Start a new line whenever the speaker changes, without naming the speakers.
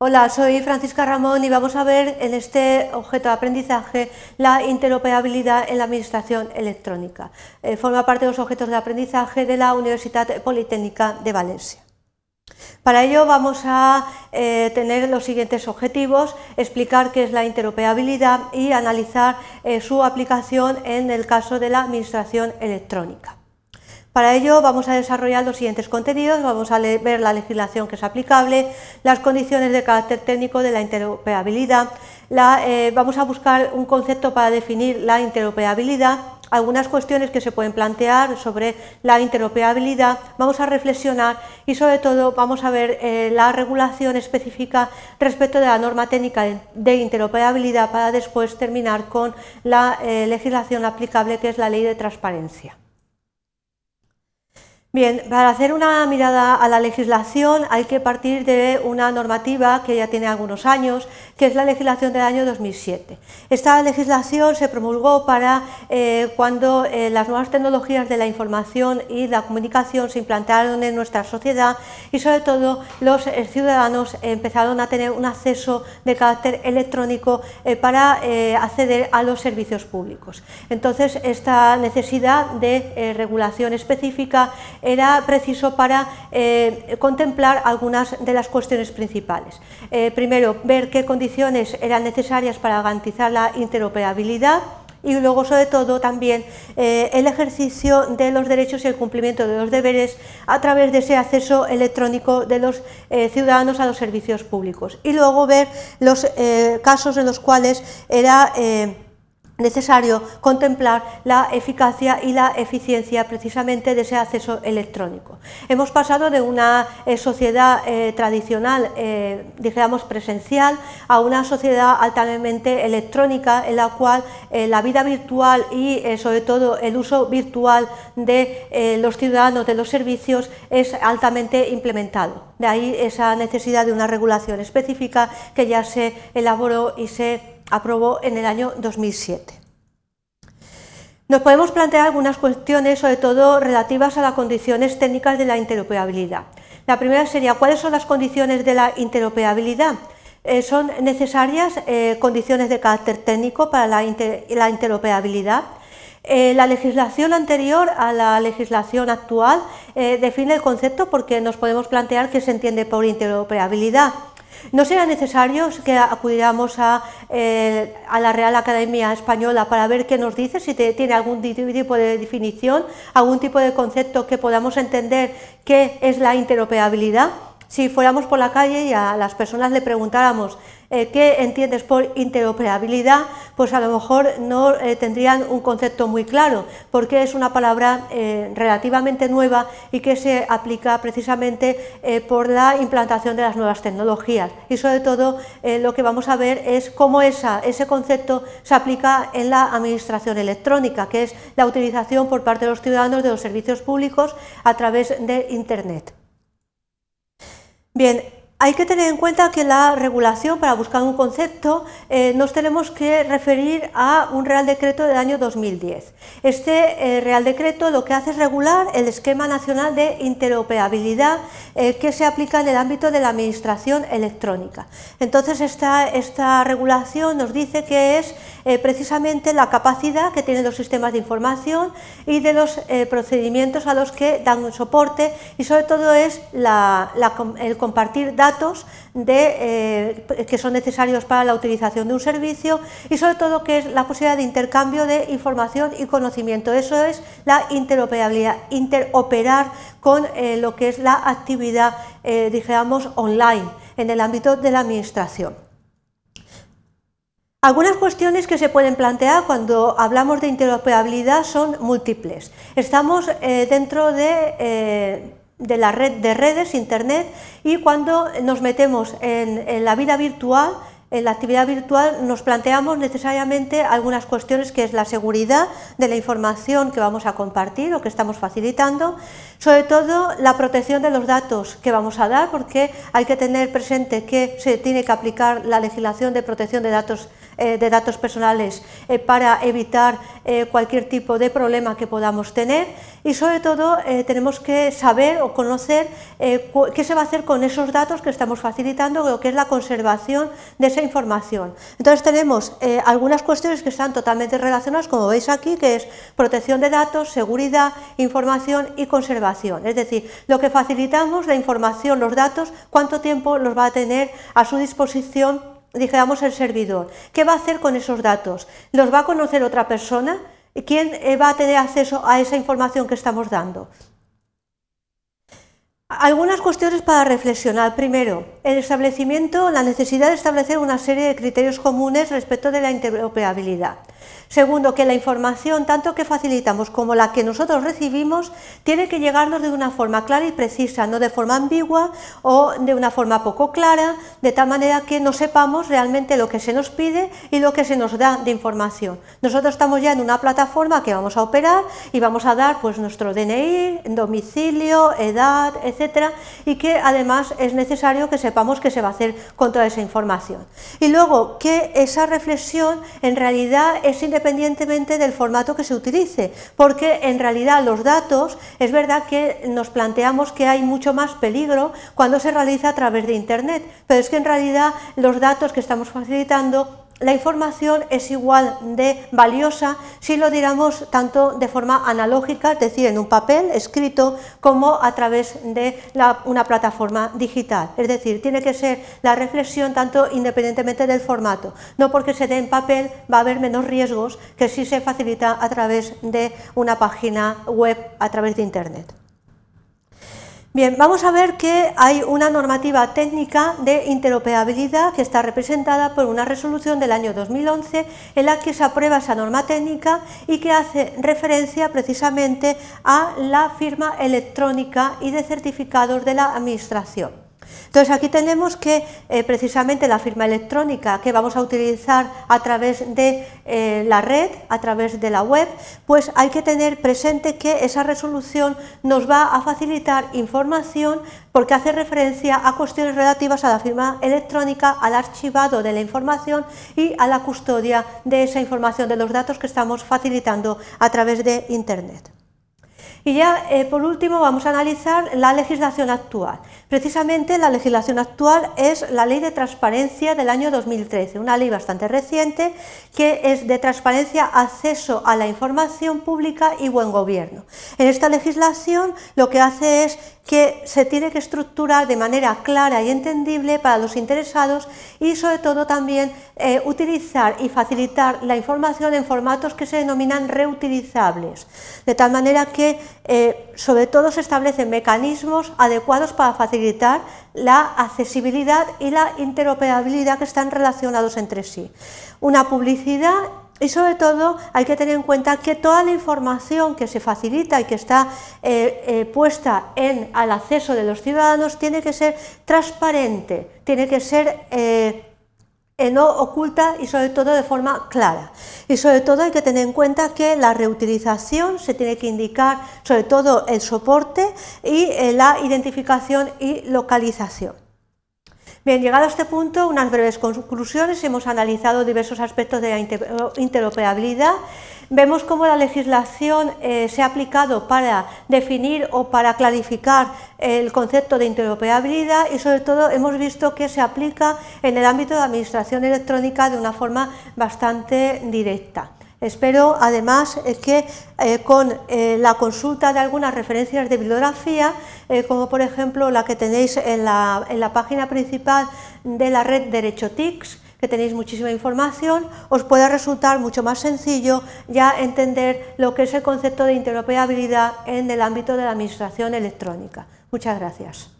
Hola, soy Francisca Ramón y vamos a ver en este objeto de aprendizaje la interoperabilidad en la administración electrónica. Eh, forma parte de los objetos de aprendizaje de la Universidad Politécnica de Valencia. Para ello vamos a eh, tener los siguientes objetivos, explicar qué es la interoperabilidad y analizar eh, su aplicación en el caso de la administración electrónica. Para ello vamos a desarrollar los siguientes contenidos, vamos a ver la legislación que es aplicable, las condiciones de carácter técnico de la interoperabilidad, eh, vamos a buscar un concepto para definir la interoperabilidad, algunas cuestiones que se pueden plantear sobre la interoperabilidad, vamos a reflexionar y sobre todo vamos a ver eh, la regulación específica respecto de la norma técnica de interoperabilidad para después terminar con la eh, legislación aplicable que es la ley de transparencia. Bien, para hacer una mirada a la legislación hay que partir de una normativa que ya tiene algunos años, que es la legislación del año 2007. Esta legislación se promulgó para eh, cuando eh, las nuevas tecnologías de la información y la comunicación se implantaron en nuestra sociedad y sobre todo los eh, ciudadanos empezaron a tener un acceso de carácter electrónico para acceder a los servicios públicos. Entonces, esta necesidad de regulación específica era preciso para eh, contemplar algunas de las cuestiones principales. Eh, primero, ver qué condiciones eran necesarias para garantizar la interoperabilidad y luego sobre todo también eh, el ejercicio de los derechos y el cumplimiento de los deberes a través de ese acceso electrónico de los ciudadanos a los servicios públicos y luego ver los casos en los cuales era necesario contemplar la eficacia y la eficiencia precisamente de ese acceso electrónico. Hemos pasado de una eh, sociedad eh, tradicional, eh, digamos presencial, a una sociedad altamente electrónica en la cual la vida virtual y sobre todo el uso virtual de los ciudadanos de los servicios es altamente implementado. De ahí esa necesidad de una regulación específica que ya se elaboró y se aprobó en el año 2007. Nos podemos plantear algunas cuestiones, sobre todo relativas a las condiciones técnicas de la interoperabilidad. La primera sería, ¿cuáles son las condiciones de la interoperabilidad? Eh, ¿Son necesarias eh, condiciones de carácter técnico para la, interoperabilidad? Eh, la legislación anterior a la legislación actual define el concepto porque nos podemos plantear qué se entiende por interoperabilidad. ¿No será necesario que acudiéramos eh, a, la Real Academia Española para ver qué nos dice, si tiene algún tipo de definición, algún tipo de concepto que podamos entender qué es la interoperabilidad? Si fuéramos por la calle y a las personas le preguntáramos eh, qué entiendes por interoperabilidad, pues a lo mejor no eh, tendrían un concepto muy claro, porque es una palabra eh, relativamente nueva y que se aplica precisamente por la implantación de las nuevas tecnologías. Y sobre todo lo que vamos a ver es cómo esa, ese concepto se aplica en la administración electrónica, que es la utilización por parte de los ciudadanos de los servicios públicos a través de Internet. Bien, hay que tener en cuenta que la regulación, para buscar un concepto, eh, nos tenemos que referir a un Real Decreto del año 2010. Este eh, Real Decreto lo que hace es regular el esquema nacional de interoperabilidad eh, que se aplica en el ámbito de la administración electrónica. Entonces, esta, esta regulación nos dice que es precisamente la capacidad que tienen los sistemas de información y de los procedimientos a los que dan soporte y sobre todo es el compartir datos de, eh, que son necesarios para la utilización de un servicio y sobre todo que es la posibilidad de intercambio de información y conocimiento. Eso es la interoperabilidad, interoperar con eh, lo que es la actividad, eh, digamos, online en el ámbito de la administración. Algunas cuestiones que se pueden plantear cuando hablamos de interoperabilidad son múltiples. Estamos dentro de de la red de redes, Internet, y cuando nos metemos en, la vida virtual, en la actividad virtual, nos planteamos necesariamente algunas cuestiones que es la seguridad de la información que vamos a compartir o que estamos facilitando, sobre todo la protección de los datos que vamos a dar, porque hay que tener presente que se tiene que aplicar la legislación de protección de datos de datos personales para evitar cualquier tipo de problema que podamos tener y sobre todo tenemos que saber o conocer qué se va a hacer con esos datos que estamos facilitando, lo que es la conservación de esa información. Entonces tenemos algunas cuestiones que están totalmente relacionadas, como veis aquí, que es protección de datos, seguridad, información y conservación. Es decir, lo que facilitamos, la información, los datos, cuánto tiempo los va a tener a su disposición, digamos, el servidor. ¿Qué va a hacer con esos datos? ¿Los va a conocer otra persona? ¿Quién eh, va a tener acceso a esa información que estamos dando? Algunas cuestiones para reflexionar. Primero, el establecimiento, la necesidad de establecer una serie de criterios comunes respecto de la interoperabilidad. Segundo, que la información, tanto que facilitamos como la que nosotros recibimos, tiene que llegarnos de una forma clara y precisa, no de forma ambigua o de una forma poco clara, de tal manera que no sepamos realmente lo que se nos pide y lo que se nos da de información. Nosotros estamos ya en una plataforma que vamos a operar y vamos a dar pues nuestro DNI, domicilio, edad, etcétera, y que además es necesario que sepamos qué se va a hacer con toda esa información. Y luego que esa reflexión en realidad es independientemente del formato que se utilice, porque en realidad los datos, es verdad que nos planteamos que hay mucho más peligro cuando se realiza a través de Internet, pero es que en realidad los datos que estamos facilitando la información es igual de valiosa si lo diéramos tanto de forma analógica, es decir, en un papel escrito, como a través de una plataforma digital. Es decir, tiene que ser la reflexión tanto independientemente del formato. No porque se dé en papel va a haber menos riesgos que si se facilita a través de una página web, a través de Internet. Bien, vamos a ver que hay una normativa técnica de interoperabilidad que está representada por una resolución del año 2011 en la que se aprueba esa norma técnica y que hace referencia precisamente a la firma electrónica y de certificados de la Administración. Entonces aquí tenemos que eh, precisamente la firma electrónica que vamos a utilizar a través de eh, la red, a través de la web, pues hay que tener presente que esa resolución nos va a facilitar información porque hace referencia a cuestiones relativas a la firma electrónica, al archivado de la información y a la custodia de esa información, de los datos que estamos facilitando a través de Internet. Y ya, eh, por último, vamos a analizar la legislación actual. Precisamente la legislación actual es la Ley de Transparencia del año 2013, una ley bastante reciente que es de transparencia, acceso a la información pública y buen gobierno. En esta legislación lo que hace es que se tiene que estructurar de manera clara y entendible para los interesados y sobre todo también eh, utilizar y facilitar la información en formatos que se denominan reutilizables, de tal manera que eh, sobre todo se establecen mecanismos adecuados para facilitar la accesibilidad y la interoperabilidad que están relacionados entre sí. Una publicidad y sobre todo hay que tener en cuenta que toda la información que se facilita y que está eh, eh, puesta en, al acceso de los ciudadanos tiene que ser transparente, tiene que ser no oculta y sobre todo de forma clara. Y sobre todo hay que tener en cuenta que la reutilización se tiene que indicar sobre todo el soporte y la identificación y localización. Bien, llegado a este punto, unas breves conclusiones. Hemos analizado diversos aspectos de la interoperabilidad. Vemos cómo la legislación eh, se ha aplicado para definir o para clarificar el concepto de interoperabilidad y sobre todo hemos visto que se aplica en el ámbito de la administración electrónica de una forma bastante directa. Espero además eh, que eh, con la consulta de algunas referencias de bibliografía, como por ejemplo la que tenéis en la, en la página principal de la red Derecho TICS, que tenéis muchísima información, os pueda resultar mucho más sencillo ya entender lo que es el concepto de interoperabilidad en el ámbito de la administración electrónica. Muchas gracias.